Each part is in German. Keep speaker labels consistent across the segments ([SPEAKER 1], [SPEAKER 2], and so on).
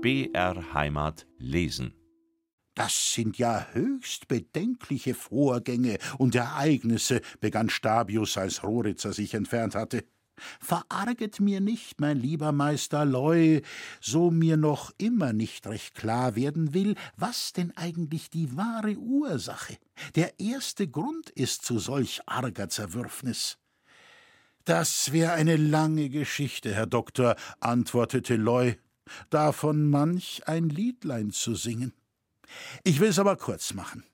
[SPEAKER 1] BR Heimat lesen.
[SPEAKER 2] Das sind ja höchst bedenkliche Vorgänge und Ereignisse, begann Stabius, als Roritzer sich entfernt hatte. Verarget mir nicht, mein lieber Meister Leu, so mir noch immer nicht recht klar werden will, was denn eigentlich die wahre Ursache, der erste Grund ist zu solch arger Zerwürfnis. Das wäre eine lange Geschichte, Herr Doktor, antwortete Leu, davon manch ein Liedlein zu singen. Ich will's aber kurz machen.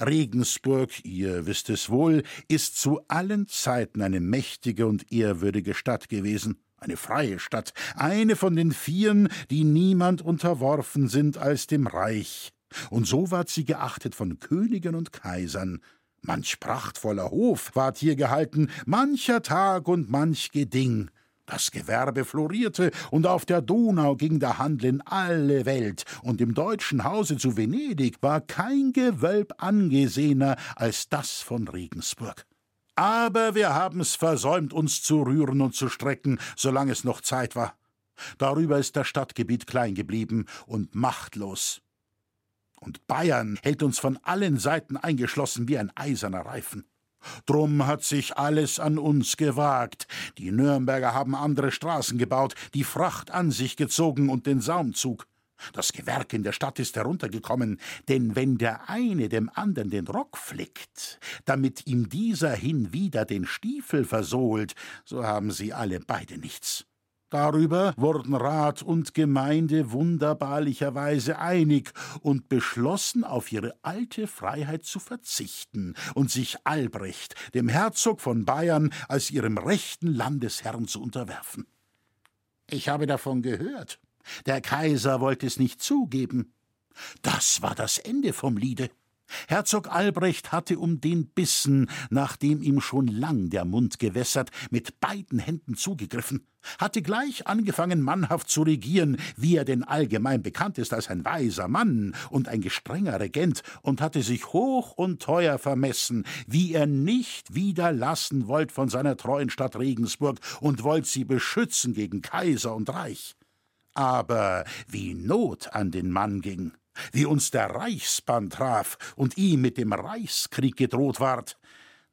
[SPEAKER 2] Regensburg, ihr wisst es wohl, ist zu allen Zeiten eine mächtige und ehrwürdige Stadt gewesen, eine freie Stadt, eine von den vieren, die niemand unterworfen sind als dem Reich. Und so ward sie geachtet von Königen und Kaisern. Manch prachtvoller Hof ward hier gehalten, mancher Tag und manch Geding. Das Gewerbe florierte, und auf der Donau ging der Handel in alle Welt, und im deutschen Hause zu Venedig war kein Gewölb angesehener als das von Regensburg. Aber wir haben's versäumt, uns zu rühren und zu strecken, solange es noch Zeit war. Darüber ist das Stadtgebiet klein geblieben und machtlos. Und Bayern hält uns von allen Seiten eingeschlossen wie ein eiserner Reifen. Drum hat sich alles an uns gewagt. Die Nürnberger haben andere Straßen gebaut, die Fracht an sich gezogen und den Saumzug. Das Gewerk in der Stadt ist heruntergekommen, denn wenn der eine dem andern den Rock flickt, damit ihm dieser hinwieder den Stiefel versohlt, so haben sie alle beide nichts. Darüber wurden Rat und Gemeinde wunderbarlicherweise einig und beschlossen, auf ihre alte Freiheit zu verzichten und sich Albrecht, dem Herzog von Bayern, als ihrem rechten Landesherrn zu unterwerfen. Ich habe davon gehört. Der Kaiser wollte es nicht zugeben. Das war das Ende vom Liede. Herzog Albrecht hatte um den Bissen, nachdem ihm schon lang der Mund gewässert, mit beiden Händen zugegriffen, hatte gleich angefangen, mannhaft zu regieren, wie er denn allgemein bekannt ist als ein weiser Mann und ein gestrenger Regent, und hatte sich hoch und teuer vermessen, wie er nicht wieder lassen wollt von seiner treuen Stadt Regensburg und wollt sie beschützen gegen Kaiser und Reich. Aber wie Not an den Mann ging, wie uns der Reichsbann traf und ihm mit dem Reichskrieg gedroht ward,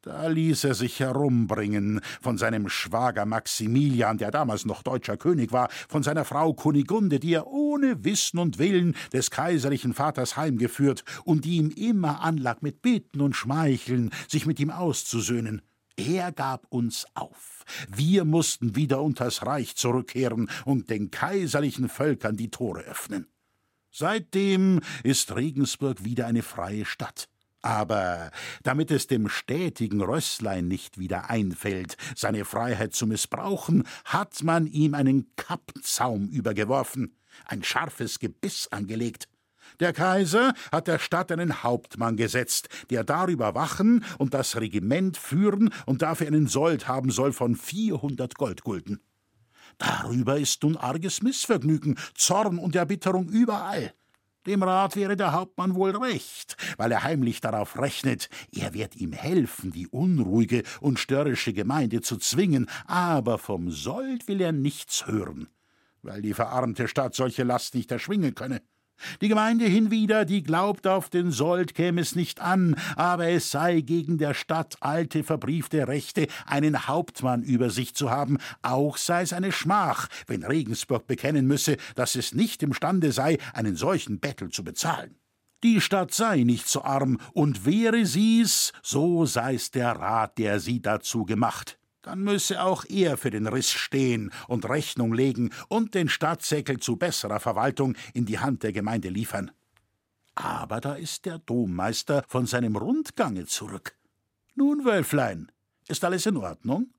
[SPEAKER 2] da ließ er sich herumbringen von seinem Schwager Maximilian, der damals noch deutscher König war, von seiner Frau Kunigunde, die er ohne Wissen und Willen des kaiserlichen Vaters heimgeführt und die ihm immer anlag mit Bitten und Schmeicheln, sich mit ihm auszusöhnen. Er gab uns auf. Wir mussten wieder unters Reich zurückkehren und den kaiserlichen Völkern die Tore öffnen. Seitdem ist Regensburg wieder eine freie Stadt. Aber damit es dem stätigen Rösslein nicht wieder einfällt, seine Freiheit zu missbrauchen, hat man ihm einen Kappzaum übergeworfen, ein scharfes Gebiss angelegt. Der Kaiser hat der Stadt einen Hauptmann gesetzt, der darüber wachen und das Regiment führen und dafür einen Sold haben soll von vierhundert Goldgulden. Darüber ist nun arges Missvergnügen, Zorn und Erbitterung überall. Dem Rat wäre der Hauptmann wohl recht, weil er heimlich darauf rechnet, er wird ihm helfen, die unruhige und störrische Gemeinde zu zwingen, aber vom Sold will er nichts hören, weil die verarmte Stadt solche Last nicht erschwingen könne. Die Gemeinde hinwieder, die glaubt, auf den Sold käme es nicht an, aber es sei gegen der Stadt alte verbriefte Rechte, einen Hauptmann über sich zu haben, auch sei es eine Schmach, wenn Regensburg bekennen müsse, dass es nicht imstande sei, einen solchen Bettel zu bezahlen. Die Stadt sei nicht so arm, und wäre sie's, so sei's der Rat, der sie dazu gemacht dann müsse auch er für den Riss stehen und Rechnung legen und den Stadtsäckel zu besserer Verwaltung in die Hand der Gemeinde liefern. Aber da ist der Dommeister von seinem Rundgange zurück. Nun, Wölflein, ist alles in Ordnung?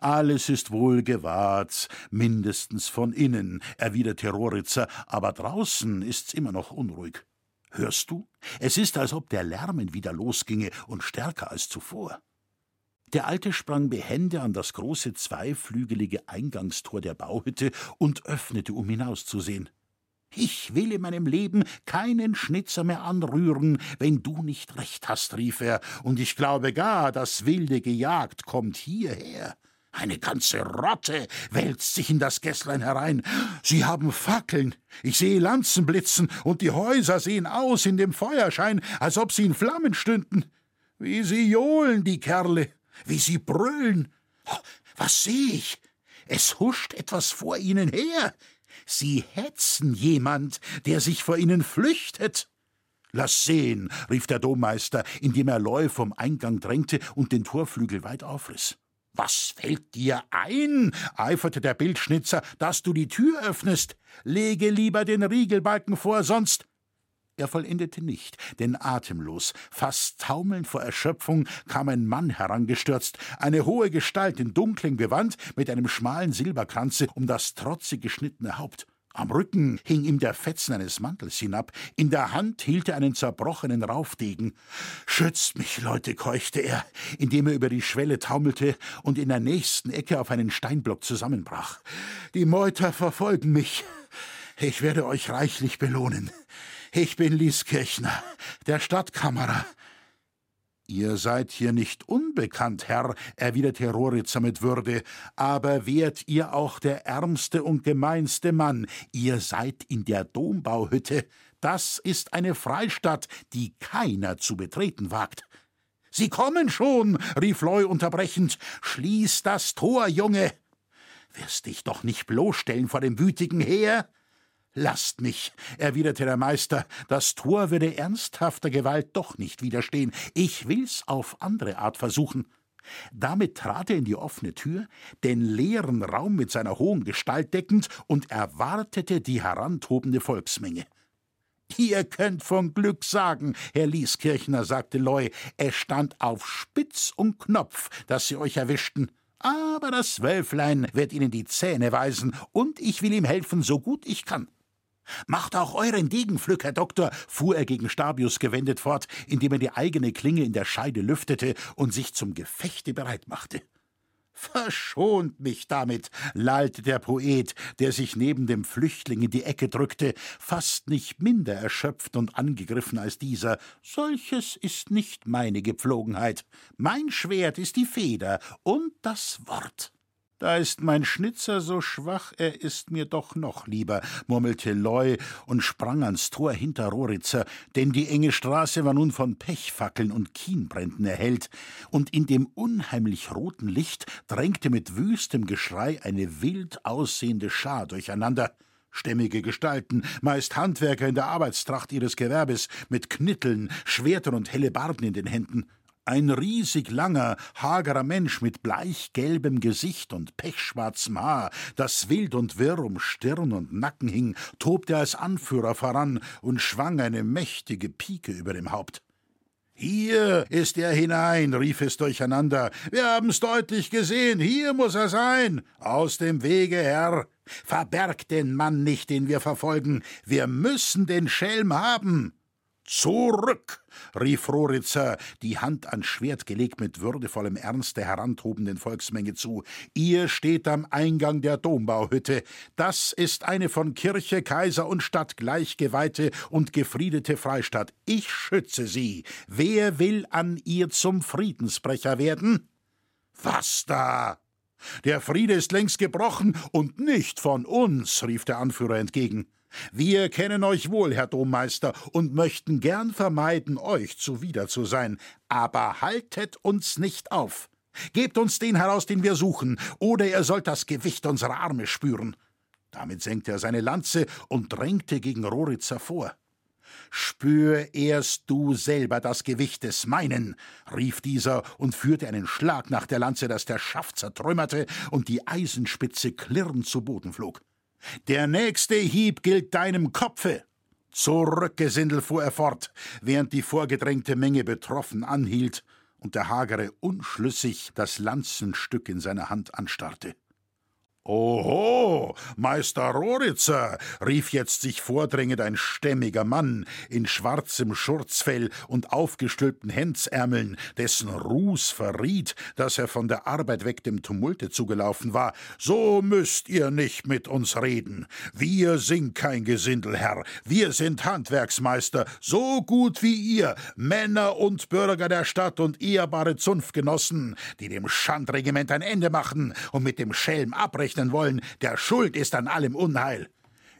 [SPEAKER 2] Alles ist wohl gewahrt, mindestens von innen, erwiderte Roritzer, aber draußen ist's immer noch unruhig. Hörst du? Es ist, als ob der Lärmen wieder losginge und stärker als zuvor. Der Alte sprang behende an das große zweiflügelige Eingangstor der Bauhütte und öffnete, um hinauszusehen. Ich will in meinem Leben keinen Schnitzer mehr anrühren, wenn du nicht recht hast, rief er, und ich glaube gar, das wilde Gejagt kommt hierher. Eine ganze Rotte wälzt sich in das Gässlein herein. Sie haben Fackeln. Ich sehe Lanzen blitzen und die Häuser sehen aus in dem Feuerschein, als ob sie in Flammen stünden. Wie sie johlen, die Kerle. Wie sie brüllen. Was sehe ich? Es huscht etwas vor ihnen her. Sie hetzen jemand, der sich vor ihnen flüchtet. Lass sehen, rief der Dommeister, indem er Leu vom Eingang drängte und den Torflügel weit aufriss. Was fällt dir ein? eiferte der Bildschnitzer, dass du die Tür öffnest. Lege lieber den Riegelbalken vor, sonst. Er vollendete nicht, denn atemlos, fast taumelnd vor Erschöpfung, kam ein Mann herangestürzt, eine hohe Gestalt in dunklem Gewand mit einem schmalen Silberkranze um das trotzig geschnittene Haupt. Am Rücken hing ihm der Fetzen eines Mantels hinab, in der Hand hielt er einen zerbrochenen Raufdegen. Schützt mich, Leute, keuchte er, indem er über die Schwelle taumelte und in der nächsten Ecke auf einen Steinblock zusammenbrach. Die Meuter verfolgen mich. Ich werde euch reichlich belohnen. Ich bin Lieskirchner, der Stadtkammerer. Ihr seid hier nicht unbekannt, Herr, erwiderte Roritzer mit Würde, aber wärt ihr auch der ärmste und gemeinste Mann, ihr seid in der Dombauhütte, das ist eine Freistadt, die keiner zu betreten wagt. Sie kommen schon, rief Leu unterbrechend, schließ das Tor, Junge. Wirst dich doch nicht bloßstellen vor dem wütigen Heer? Lasst mich, erwiderte der Meister, das Tor würde ernsthafter Gewalt doch nicht widerstehen. Ich will's auf andere Art versuchen. Damit trat er in die offene Tür, den leeren Raum mit seiner hohen Gestalt deckend, und erwartete die herantobende Volksmenge. Ihr könnt von Glück sagen, Herr Lieskirchner, sagte Loy, es stand auf Spitz und Knopf, dass sie euch erwischten. Aber das Wölflein wird Ihnen die Zähne weisen, und ich will ihm helfen, so gut ich kann. Macht auch euren Degenpflück, Herr Doktor, fuhr er gegen Stabius gewendet fort, indem er die eigene Klinge in der Scheide lüftete und sich zum Gefechte bereit machte. Verschont mich damit, lallte der Poet, der sich neben dem Flüchtling in die Ecke drückte, fast nicht minder erschöpft und angegriffen als dieser. Solches ist nicht meine Gepflogenheit. Mein Schwert ist die Feder und das Wort. Da ist mein Schnitzer so schwach, er ist mir doch noch lieber, murmelte Loy und sprang ans Tor hinter Roritzer, denn die enge Straße war nun von Pechfackeln und Kienbränden erhellt, und in dem unheimlich roten Licht drängte mit wüstem Geschrei eine wild aussehende Schar durcheinander. Stämmige Gestalten, meist Handwerker in der Arbeitstracht ihres Gewerbes, mit Knitteln, Schwertern und Hellebarden in den Händen. Ein riesig langer, hagerer Mensch mit bleichgelbem Gesicht und pechschwarzem Haar, das wild und wirr um Stirn und Nacken hing, tobte als Anführer voran und schwang eine mächtige Pike über dem Haupt. Hier ist er hinein, rief es durcheinander. Wir haben's deutlich gesehen, hier muss er sein. Aus dem Wege, Herr. Verbergt den Mann nicht, den wir verfolgen. Wir müssen den Schelm haben. Zurück! rief Roritzer, die Hand ans Schwert gelegt mit würdevollem Ernst der herantobenden Volksmenge zu. Ihr steht am Eingang der Dombauhütte. Das ist eine von Kirche, Kaiser und Stadt gleich geweihte und gefriedete Freistadt. Ich schütze sie. Wer will an ihr zum Friedensbrecher werden? Was da? Der Friede ist längst gebrochen und nicht von uns, rief der Anführer entgegen. Wir kennen euch wohl, Herr Dommeister, und möchten gern vermeiden, euch zuwider zu sein, aber haltet uns nicht auf. Gebt uns den heraus, den wir suchen, oder ihr sollt das Gewicht unserer Arme spüren. Damit senkte er seine Lanze und drängte gegen Roritzer vor. Spür erst du selber das Gewicht des meinen, rief dieser und führte einen Schlag nach der Lanze, dass der Schaft zertrümmerte und die Eisenspitze klirrend zu Boden flog. Der nächste Hieb gilt deinem Kopfe. Zurück, Gesindel, fuhr er fort, während die vorgedrängte Menge betroffen anhielt und der Hagere unschlüssig das Lanzenstück in seiner Hand anstarrte. Oho, Meister Roritzer, rief jetzt sich vordrängend ein stämmiger Mann in schwarzem Schurzfell und aufgestülpten Hemdsärmeln, dessen Ruß verriet, dass er von der Arbeit weg dem Tumulte zugelaufen war. So müsst ihr nicht mit uns reden. Wir sind kein Gesindelherr, wir sind Handwerksmeister, so gut wie ihr, Männer und Bürger der Stadt und ehrbare Zunftgenossen, die dem Schandregiment ein Ende machen und mit dem Schelm abbrechen abrechnen wollen, der schuld ist an allem Unheil.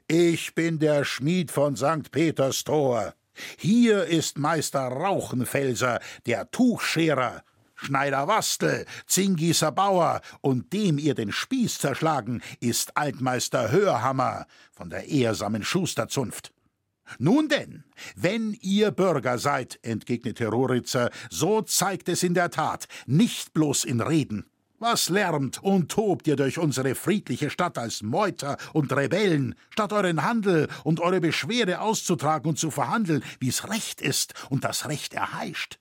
[SPEAKER 2] Ich bin der Schmied von St. Peters Tor. Hier ist Meister Rauchenfelser, der Tuchscherer, Schneider Wastel, Zingießer Bauer und dem ihr den Spieß zerschlagen, ist Altmeister Hörhammer von der ehrsamen Schusterzunft. Nun denn, wenn ihr Bürger seid, entgegnete Roritzer, so zeigt es in der Tat, nicht bloß in Reden. Was lärmt und tobt ihr durch unsere friedliche Stadt als Meuter und Rebellen, statt euren Handel und eure Beschwerde auszutragen und zu verhandeln, wie's Recht ist und das Recht erheischt?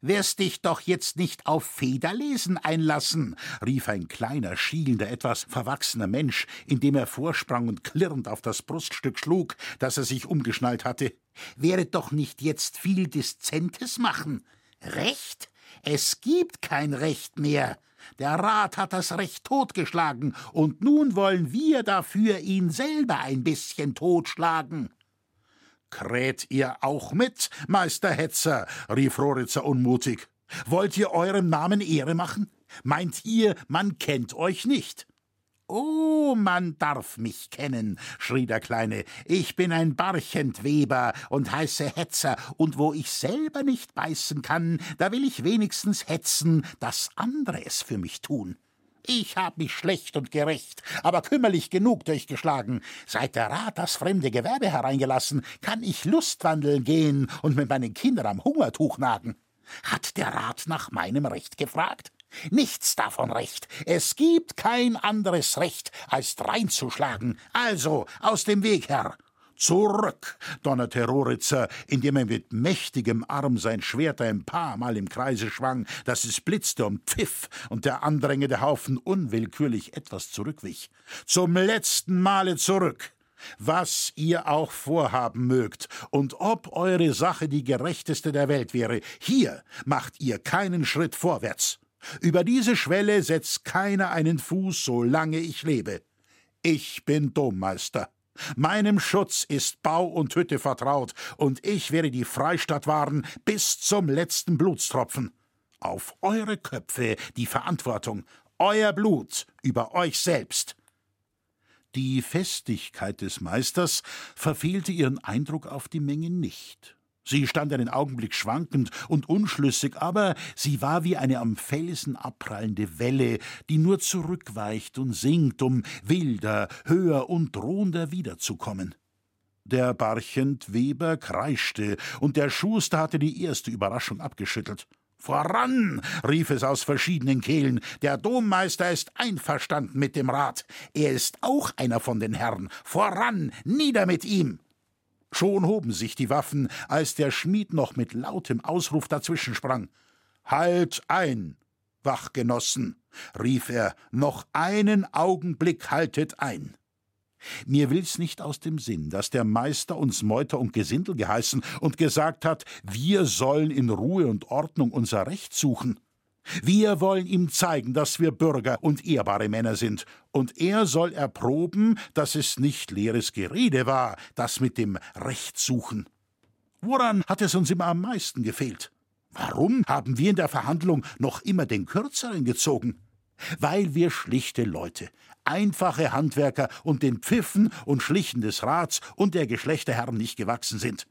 [SPEAKER 2] Wirst dich doch jetzt nicht auf Federlesen einlassen, rief ein kleiner, schielender, etwas verwachsener Mensch, indem er vorsprang und klirrend auf das Bruststück schlug, das er sich umgeschnallt hatte. Wäret doch nicht jetzt viel Diszentes machen. Recht? Es gibt kein Recht mehr. Der Rat hat das Recht totgeschlagen, und nun wollen wir dafür ihn selber ein bisschen totschlagen. Kräht ihr auch mit, Meister Hetzer? rief Roritzer unmutig. Wollt ihr eurem Namen Ehre machen? Meint ihr, man kennt euch nicht? Oh, man darf mich kennen, schrie der Kleine. Ich bin ein Barchentweber und heiße Hetzer, und wo ich selber nicht beißen kann, da will ich wenigstens hetzen, dass andere es für mich tun. Ich hab mich schlecht und gerecht, aber kümmerlich genug durchgeschlagen. Seit der Rat das fremde Gewerbe hereingelassen, kann ich Lustwandeln gehen und mit meinen Kindern am Hungertuch nagen. Hat der Rat nach meinem Recht gefragt? Nichts davon recht. Es gibt kein anderes Recht, als dreinzuschlagen. Also, aus dem Weg, Herr. Zurück, donnerte Roritzer, indem er mit mächtigem Arm sein Schwert ein paar Mal im Kreise schwang, dass es blitzte und pfiff und der andrängende Haufen unwillkürlich etwas zurückwich. Zum letzten Male zurück! Was ihr auch vorhaben mögt und ob eure Sache die gerechteste der Welt wäre, hier macht ihr keinen Schritt vorwärts. Über diese Schwelle setzt keiner einen Fuß, solange ich lebe. Ich bin Dommeister. Meinem Schutz ist Bau und Hütte vertraut, und ich werde die Freistadt wahren bis zum letzten Blutstropfen. Auf eure Köpfe die Verantwortung, euer Blut über euch selbst. Die Festigkeit des Meisters verfehlte ihren Eindruck auf die Menge nicht. Sie stand einen Augenblick schwankend und unschlüssig, aber sie war wie eine am Felsen abprallende Welle, die nur zurückweicht und sinkt, um wilder, höher und drohender wiederzukommen. Der Barchentweber kreischte, und der Schuster hatte die erste Überraschung abgeschüttelt. Voran! rief es aus verschiedenen Kehlen. Der Dommeister ist einverstanden mit dem Rat. Er ist auch einer von den Herren. Voran! Nieder mit ihm! Schon hoben sich die Waffen, als der Schmied noch mit lautem Ausruf dazwischensprang. Halt ein, Wachgenossen, rief er, noch einen Augenblick haltet ein. Mir will's nicht aus dem Sinn, dass der Meister uns Meuter und Gesindel geheißen und gesagt hat, wir sollen in Ruhe und Ordnung unser Recht suchen. Wir wollen ihm zeigen, dass wir Bürger und ehrbare Männer sind, und er soll erproben, dass es nicht leeres Gerede war, das mit dem Recht suchen. Woran hat es uns immer am meisten gefehlt? Warum haben wir in der Verhandlung noch immer den Kürzeren gezogen? Weil wir schlichte Leute, einfache Handwerker und den Pfiffen und Schlichen des Rats und der Geschlechterherren nicht gewachsen sind.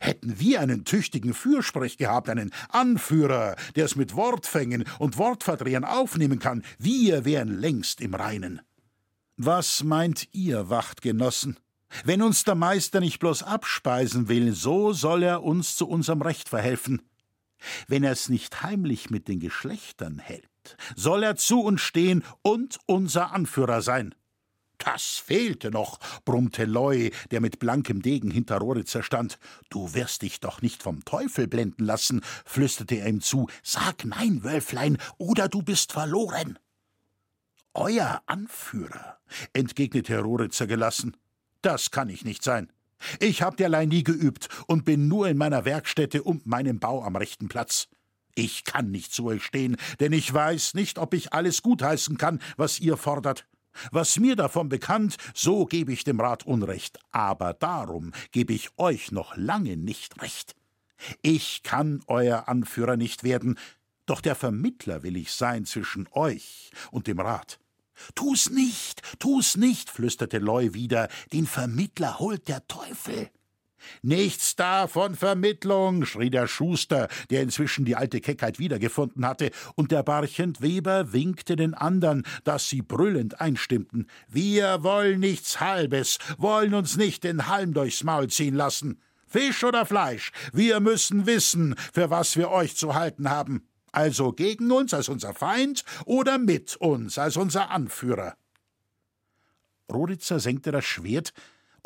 [SPEAKER 2] Hätten wir einen tüchtigen Fürsprech gehabt, einen Anführer, der es mit Wortfängen und Wortverdrehern aufnehmen kann, wir wären längst im Reinen. Was meint ihr, Wachtgenossen? Wenn uns der Meister nicht bloß abspeisen will, so soll er uns zu unserem Recht verhelfen. Wenn er's nicht heimlich mit den Geschlechtern hält, soll er zu uns stehen und unser Anführer sein. Das fehlte noch, brummte Loy, der mit blankem Degen hinter Roritzer stand. Du wirst dich doch nicht vom Teufel blenden lassen, flüsterte er ihm zu. Sag nein, Wölflein, oder du bist verloren. Euer Anführer, entgegnete Roritzer gelassen. Das kann ich nicht sein. Ich hab derlei nie geübt und bin nur in meiner Werkstätte und meinem Bau am rechten Platz. Ich kann nicht zu euch stehen, denn ich weiß nicht, ob ich alles gutheißen kann, was ihr fordert. Was mir davon bekannt, so gebe ich dem Rat Unrecht, aber darum gebe ich euch noch lange nicht recht. Ich kann euer Anführer nicht werden, doch der Vermittler will ich sein zwischen euch und dem Rat. Tu's nicht, tu's nicht, flüsterte Loy wieder, den Vermittler holt der Teufel. Nichts da von Vermittlung, schrie der Schuster, der inzwischen die alte Keckheit wiedergefunden hatte, und der Barchentweber winkte den andern, dass sie brüllend einstimmten. Wir wollen nichts Halbes, wollen uns nicht den Halm durchs Maul ziehen lassen. Fisch oder Fleisch, wir müssen wissen, für was wir euch zu halten haben. Also gegen uns als unser Feind oder mit uns als unser Anführer. Roditzer senkte das Schwert,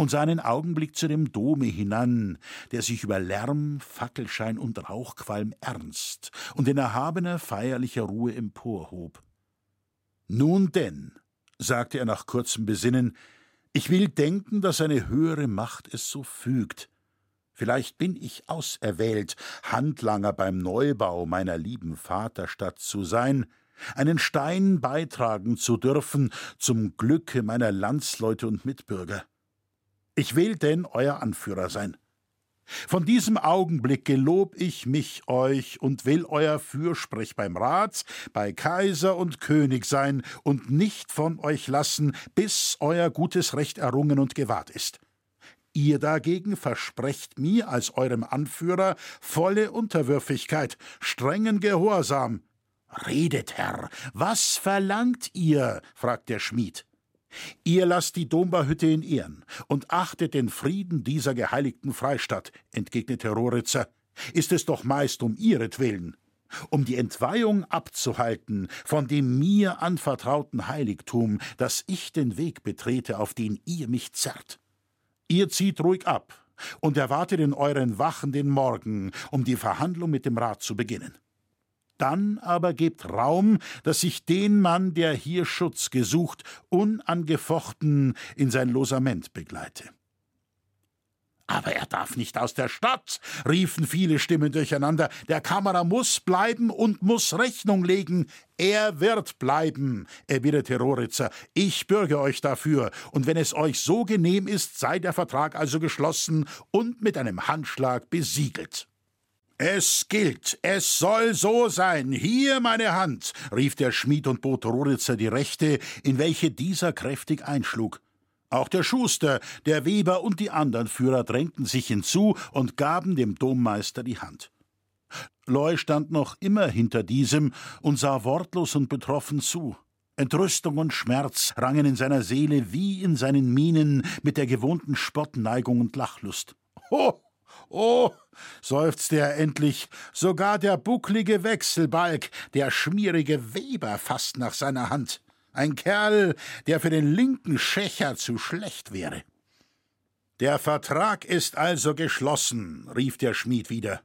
[SPEAKER 2] und sah einen Augenblick zu dem Dome hinan, der sich über Lärm, Fackelschein und Rauchqualm ernst und in erhabener feierlicher Ruhe emporhob. Nun denn, sagte er nach kurzem Besinnen, ich will denken, dass eine höhere Macht es so fügt. Vielleicht bin ich auserwählt, Handlanger beim Neubau meiner lieben Vaterstadt zu sein, einen Stein beitragen zu dürfen zum Glücke meiner Landsleute und Mitbürger. Ich will denn euer Anführer sein. Von diesem Augenblick gelob ich mich euch und will euer Fürsprech beim Rat, bei Kaiser und König sein und nicht von euch lassen, bis euer gutes Recht errungen und gewahrt ist. Ihr dagegen versprecht mir als eurem Anführer volle Unterwürfigkeit, strengen Gehorsam. Redet, Herr, was verlangt ihr? fragt der Schmied. Ihr lasst die Dombarhütte in Ehren und achtet den Frieden dieser geheiligten Freistadt, entgegnete Roritzer. Ist es doch meist um ihretwillen. Um die Entweihung abzuhalten von dem mir anvertrauten Heiligtum, dass ich den Weg betrete, auf den ihr mich zerrt. Ihr zieht ruhig ab und erwartet in euren Wachen den Morgen, um die Verhandlung mit dem Rat zu beginnen. Dann aber gebt Raum, dass ich den Mann, der hier Schutz gesucht, unangefochten in sein Losament begleite. Aber er darf nicht aus der Stadt, riefen viele Stimmen durcheinander. Der Kammerer muss bleiben und muss Rechnung legen. Er wird bleiben, erwiderte Roritzer. Ich bürge euch dafür, und wenn es euch so genehm ist, sei der Vertrag also geschlossen und mit einem Handschlag besiegelt. Es gilt, es soll so sein. Hier meine Hand, rief der Schmied und bot Roritzer die rechte, in welche dieser kräftig einschlug. Auch der Schuster, der Weber und die anderen Führer drängten sich hinzu und gaben dem Dommeister die Hand. Loy stand noch immer hinter diesem und sah wortlos und betroffen zu. Entrüstung und Schmerz rangen in seiner Seele wie in seinen Mienen mit der gewohnten Spottneigung und Lachlust. Ho! Oh, seufzte er endlich, sogar der bucklige Wechselbalg, der schmierige Weber fasst nach seiner Hand. Ein Kerl, der für den linken Schächer zu schlecht wäre. Der Vertrag ist also geschlossen, rief der Schmied wieder.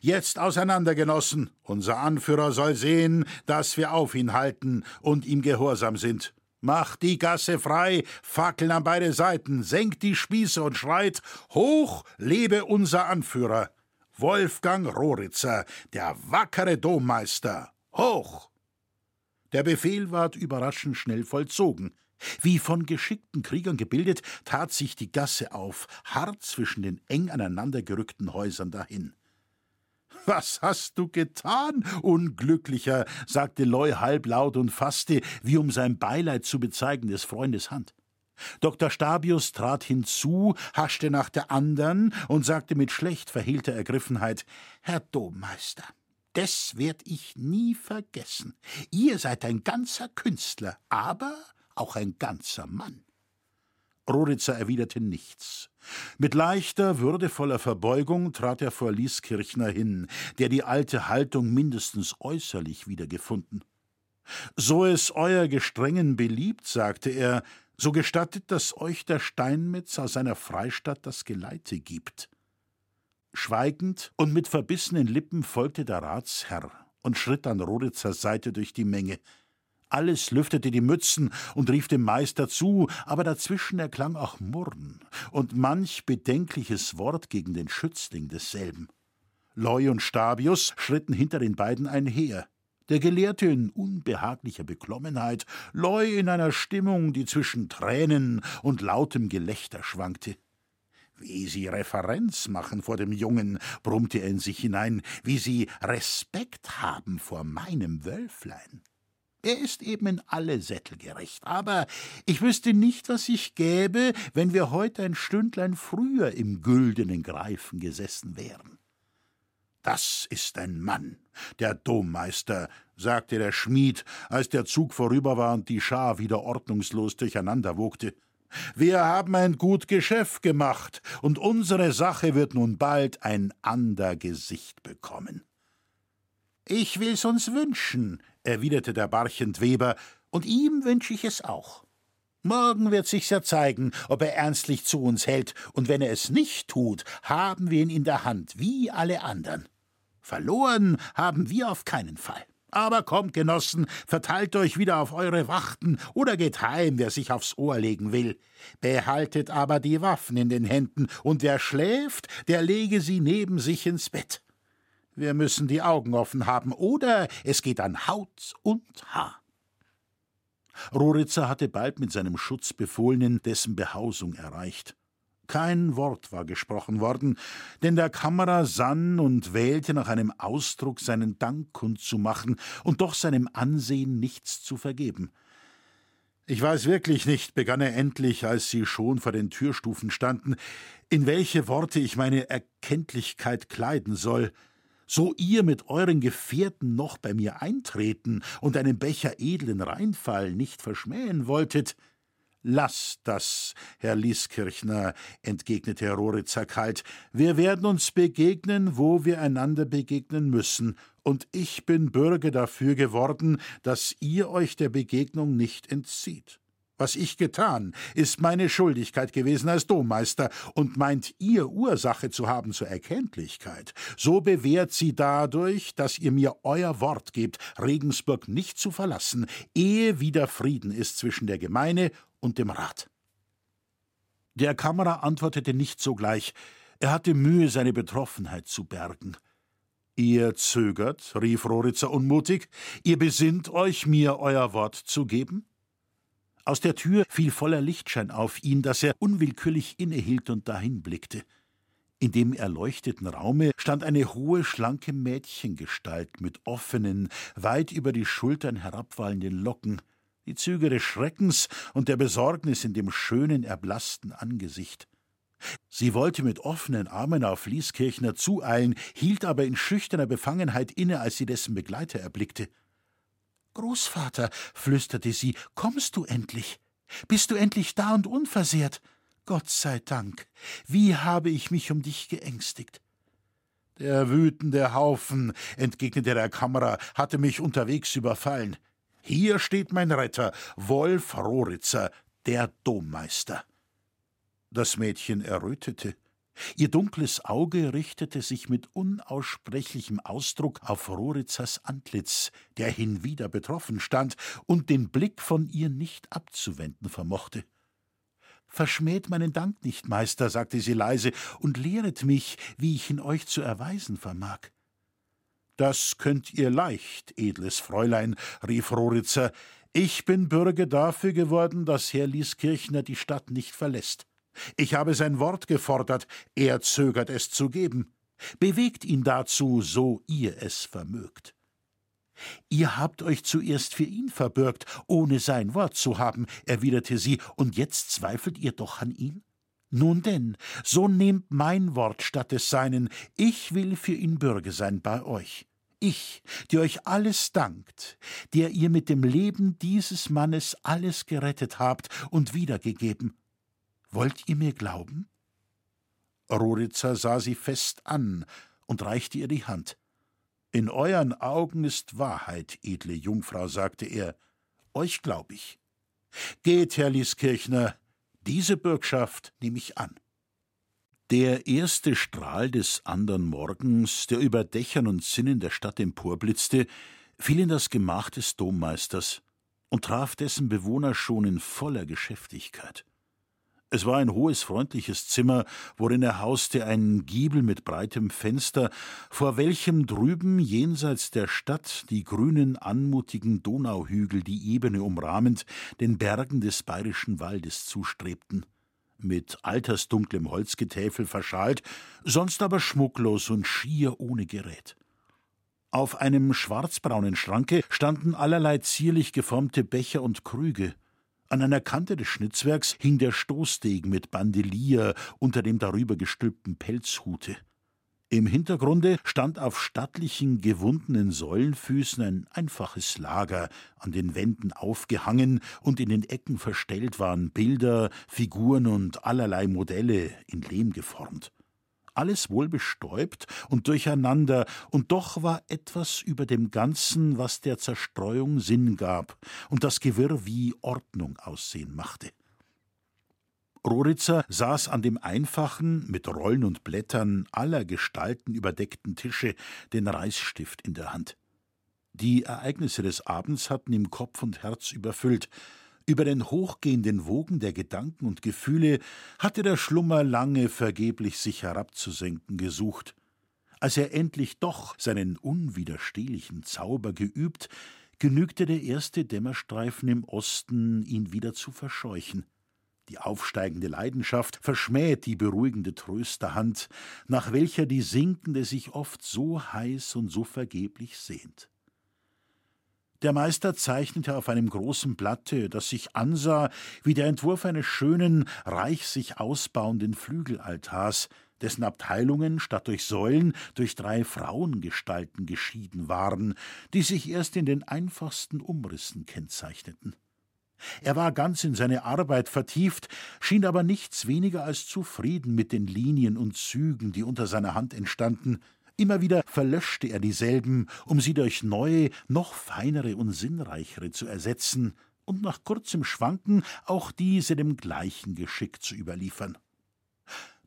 [SPEAKER 2] Jetzt auseinander, Genossen. Unser Anführer soll sehen, dass wir auf ihn halten und ihm gehorsam sind. Macht die Gasse frei, Fackeln an beide Seiten, senkt die Spieße und schreit: Hoch lebe unser Anführer! Wolfgang Roritzer, der wackere Dommeister! Hoch! Der Befehl ward überraschend schnell vollzogen. Wie von geschickten Kriegern gebildet, tat sich die Gasse auf, hart zwischen den eng aneinandergerückten Häusern dahin. Was hast du getan, Unglücklicher? sagte Loy halblaut und fasste, wie um sein Beileid zu bezeigen, des Freundes Hand. Dr. Stabius trat hinzu, haschte nach der andern und sagte mit schlecht verhehlter Ergriffenheit Herr Dommeister, das werd ich nie vergessen. Ihr seid ein ganzer Künstler, aber auch ein ganzer Mann. Roritzer erwiderte nichts. Mit leichter, würdevoller Verbeugung trat er vor Lieskirchner hin, der die alte Haltung mindestens äußerlich wiedergefunden. So es euer Gestrengen beliebt, sagte er, so gestattet, dass euch der Steinmetz aus seiner Freistadt das Geleite gibt. Schweigend und mit verbissenen Lippen folgte der Ratsherr und schritt an Roditzers Seite durch die Menge. Alles lüftete die Mützen und rief dem Meister zu, aber dazwischen erklang auch Murren und manch bedenkliches Wort gegen den Schützling desselben. Leu und Stabius schritten hinter den beiden einher. Der Gelehrte in unbehaglicher Beklommenheit, Leu in einer Stimmung, die zwischen Tränen und lautem Gelächter schwankte. Wie Sie Referenz machen vor dem Jungen, brummte er in sich hinein, wie Sie Respekt haben vor meinem Wölflein. Er ist eben in alle Sättel gerecht, aber ich wüsste nicht, was ich gäbe, wenn wir heute ein Stündlein früher im güldenen Greifen gesessen wären. Das ist ein Mann, der Dommeister, sagte der Schmied, als der Zug vorüber war und die Schar wieder ordnungslos durcheinander wogte. Wir haben ein gut Geschäft gemacht, und unsere Sache wird nun bald ein ander Gesicht bekommen. Ich will's uns wünschen, erwiderte der Barchentweber, und ihm wünsche ich es auch. Morgen wird sich's ja zeigen, ob er ernstlich zu uns hält, und wenn er es nicht tut, haben wir ihn in der Hand, wie alle anderen. Verloren haben wir auf keinen Fall. Aber kommt, Genossen, verteilt euch wieder auf eure Wachten oder geht heim, wer sich aufs Ohr legen will. Behaltet aber die Waffen in den Händen, und wer schläft, der lege sie neben sich ins Bett. Wir müssen die Augen offen haben, oder es geht an Haut und Haar. Roritzer hatte bald mit seinem Schutzbefohlenen dessen Behausung erreicht. Kein Wort war gesprochen worden, denn der Kammerer sann und wählte nach einem Ausdruck, seinen Dank kundzumachen und doch seinem Ansehen nichts zu vergeben. Ich weiß wirklich nicht, begann er endlich, als sie schon vor den Türstufen standen, in welche Worte ich meine Erkenntlichkeit kleiden soll. So ihr mit euren Gefährten noch bei mir eintreten und einen Becher edlen Rheinfall nicht verschmähen wolltet, Lass das, Herr Lieskirchner, entgegnete Herr Roritzer kalt. Wir werden uns begegnen, wo wir einander begegnen müssen, und ich bin Bürger dafür geworden, dass ihr euch der Begegnung nicht entzieht. Was ich getan, ist meine Schuldigkeit gewesen als Dommeister, und meint ihr Ursache zu haben zur Erkenntlichkeit, so bewährt sie dadurch, dass ihr mir euer Wort gebt, Regensburg nicht zu verlassen, ehe wieder Frieden ist zwischen der Gemeine und dem Rat. Der Kammerer antwortete nicht sogleich, er hatte Mühe, seine Betroffenheit zu bergen. Ihr zögert, rief Roritzer unmutig, ihr besinnt euch, mir euer Wort zu geben? Aus der Tür fiel voller Lichtschein auf ihn, dass er unwillkürlich innehielt und dahinblickte. In dem erleuchteten Raume stand eine hohe, schlanke Mädchengestalt mit offenen, weit über die Schultern herabwallenden Locken, die Züge des Schreckens und der Besorgnis in dem schönen, erblassten Angesicht. Sie wollte mit offenen Armen auf Lieskirchner zueilen, hielt aber in schüchterner Befangenheit inne, als sie dessen Begleiter erblickte. Großvater, flüsterte sie, kommst du endlich? Bist du endlich da und unversehrt? Gott sei Dank. Wie habe ich mich um dich geängstigt? Der wütende Haufen, entgegnete der Kammerer, hatte mich unterwegs überfallen. Hier steht mein Retter, Wolf Roritzer, der Dommeister. Das Mädchen errötete. Ihr dunkles Auge richtete sich mit unaussprechlichem Ausdruck auf Roritzers Antlitz, der hinwieder betroffen stand und den Blick von ihr nicht abzuwenden vermochte. Verschmäht meinen Dank nicht, Meister, sagte sie leise, und lehret mich, wie ich ihn euch zu erweisen vermag. Das könnt ihr leicht, edles Fräulein, rief Roritzer. Ich bin Bürger dafür geworden, dass Herr Lieskirchner die Stadt nicht verlässt. Ich habe sein Wort gefordert, er zögert es zu geben. Bewegt ihn dazu, so ihr es vermögt. Ihr habt euch zuerst für ihn verbürgt, ohne sein Wort zu haben, erwiderte sie, und jetzt zweifelt ihr doch an ihn? Nun denn, so nehmt mein Wort statt des seinen, ich will für ihn Bürger sein bei euch ich, die euch alles dankt, der ihr mit dem Leben dieses Mannes alles gerettet habt und wiedergegeben. Wollt ihr mir glauben? Roritzer sah sie fest an und reichte ihr die Hand. In euren Augen ist Wahrheit, edle Jungfrau, sagte er. Euch glaub ich. Geht, Herr Lieskirchner, diese Bürgschaft nehme ich an. Der erste Strahl des andern Morgens, der über Dächern und Zinnen der Stadt emporblitzte, fiel in das Gemach des Dommeisters. und traf dessen Bewohner schon in voller Geschäftigkeit. Es war ein hohes, freundliches Zimmer, worin er hauste, ein Giebel mit breitem Fenster, vor welchem drüben jenseits der Stadt die grünen, anmutigen Donauhügel, die Ebene umrahmend, den Bergen des bayerischen Waldes zustrebten. Mit altersdunklem Holzgetäfel verschalt, sonst aber schmucklos und schier ohne Gerät. Auf einem schwarzbraunen Schranke standen allerlei zierlich geformte Becher und Krüge. An einer Kante des Schnitzwerks hing der Stoßdegen mit Bandelier unter dem darüber gestülpten Pelzhute. Im Hintergrunde stand auf stattlichen, gewundenen Säulenfüßen ein einfaches Lager, an den Wänden aufgehangen und in den Ecken verstellt waren Bilder, Figuren und allerlei Modelle in Lehm geformt alles wohl bestäubt und durcheinander, und doch war etwas über dem Ganzen, was der Zerstreuung Sinn gab und das Gewirr wie Ordnung aussehen machte. Roritzer saß an dem einfachen, mit Rollen und Blättern aller Gestalten überdeckten Tische, den Reißstift in der Hand. Die Ereignisse des Abends hatten ihm Kopf und Herz überfüllt, über den hochgehenden Wogen der Gedanken und Gefühle hatte der Schlummer lange vergeblich sich herabzusenken gesucht. Als er endlich doch seinen unwiderstehlichen Zauber geübt, genügte der erste Dämmerstreifen im Osten, ihn wieder zu verscheuchen. Die aufsteigende Leidenschaft verschmäht die beruhigende Trösterhand, nach welcher die Sinkende sich oft so heiß und so vergeblich sehnt. Der Meister zeichnete auf einem großen Blatte, das sich ansah wie der Entwurf eines schönen, reich sich ausbauenden Flügelaltars, dessen Abteilungen statt durch Säulen durch drei Frauengestalten geschieden waren, die sich erst in den einfachsten Umrissen kennzeichneten. Er war ganz in seine Arbeit vertieft, schien aber nichts weniger als zufrieden mit den Linien und Zügen, die unter seiner Hand entstanden, Immer wieder verlöschte er dieselben, um sie durch neue, noch feinere und sinnreichere zu ersetzen und nach kurzem Schwanken auch diese dem gleichen Geschick zu überliefern.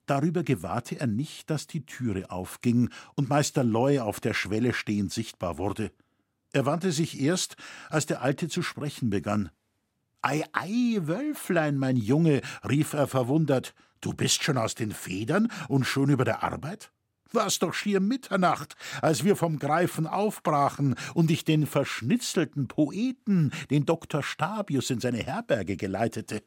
[SPEAKER 2] Darüber gewahrte er nicht, dass die Türe aufging und Meister Loy auf der Schwelle stehend sichtbar wurde. Er wandte sich erst, als der Alte zu sprechen begann. Ei, ei, Wölflein, mein Junge, rief er verwundert, du bist schon aus den Federn und schon über der Arbeit? War's doch schier Mitternacht, als wir vom Greifen aufbrachen und ich den verschnitzelten Poeten, den Doktor Stabius, in seine Herberge geleitete.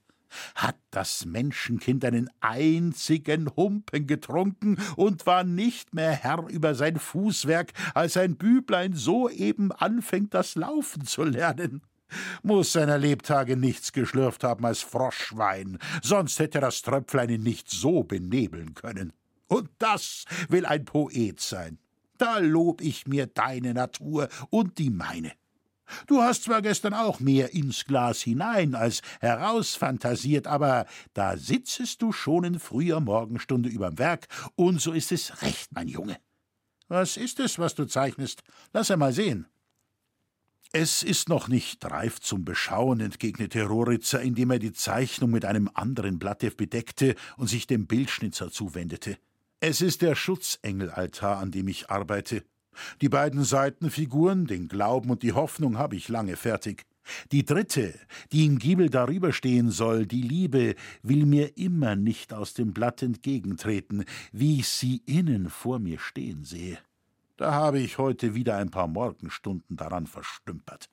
[SPEAKER 2] Hat das Menschenkind einen einzigen Humpen getrunken und war nicht mehr Herr über sein Fußwerk, als ein Büblein soeben anfängt, das Laufen zu lernen? Muß seiner Lebtage nichts geschlürft haben als Froschwein, sonst hätte das Tröpflein ihn nicht so benebeln können. Und das will ein Poet sein. Da lob ich mir deine Natur und die meine. Du hast zwar gestern auch mehr ins Glas hinein als herausfantasiert, aber da sitzest du schon in früher Morgenstunde überm Werk, und so ist es recht, mein Junge. Was ist es, was du zeichnest? Lass einmal sehen. Es ist noch nicht reif zum Beschauen, entgegnete Roritzer, indem er die Zeichnung mit einem anderen Blatte bedeckte und sich dem Bildschnitzer zuwendete. Es ist der Schutzengelaltar, an dem ich arbeite. Die beiden Seitenfiguren, den Glauben und die Hoffnung, habe ich lange fertig. Die dritte, die im Giebel darüber stehen soll, die Liebe, will mir immer nicht aus dem Blatt entgegentreten, wie ich sie innen vor mir stehen sehe. Da habe ich heute wieder ein paar Morgenstunden daran verstümpert.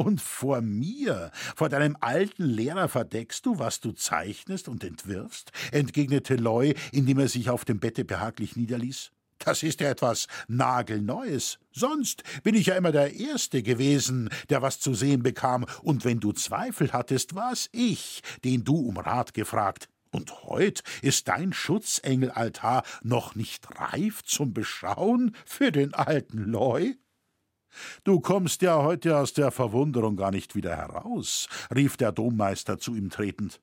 [SPEAKER 2] Und vor mir, vor deinem alten Lehrer verdeckst du, was du zeichnest und entwirfst? entgegnete Loy, indem er sich auf dem Bette behaglich niederließ. Das ist ja etwas Nagelneues. Sonst bin ich ja immer der Erste gewesen, der was zu sehen bekam, und wenn du Zweifel hattest, war's ich, den du um Rat gefragt. Und heut ist dein Schutzengelaltar noch nicht reif zum Beschauen für den alten Loy? Du kommst ja heute aus der Verwunderung gar nicht wieder heraus, rief der Dommeister zu ihm tretend.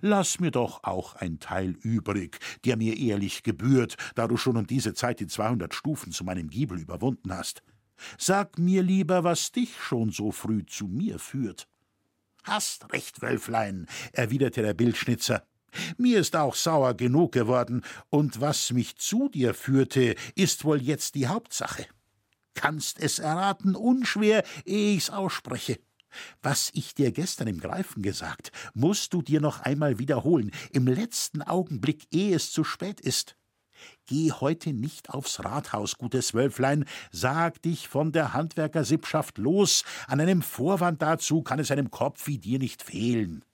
[SPEAKER 2] Lass mir doch auch ein Teil übrig, der mir ehrlich gebührt, da du schon um diese Zeit die zweihundert Stufen zu meinem Giebel überwunden hast. Sag mir lieber, was dich schon so früh zu mir führt. Hast recht, Wölflein, erwiderte der Bildschnitzer. Mir ist auch sauer genug geworden, und was mich zu dir führte, ist wohl jetzt die Hauptsache kannst es erraten, unschwer, ehe ich's ausspreche. Was ich dir gestern im Greifen gesagt, musst du dir noch einmal wiederholen, im letzten Augenblick, ehe es zu spät ist. Geh heute nicht aufs Rathaus, gutes Wölflein, sag dich von der Handwerkersippschaft los, an einem Vorwand dazu kann es einem Kopf wie dir nicht fehlen.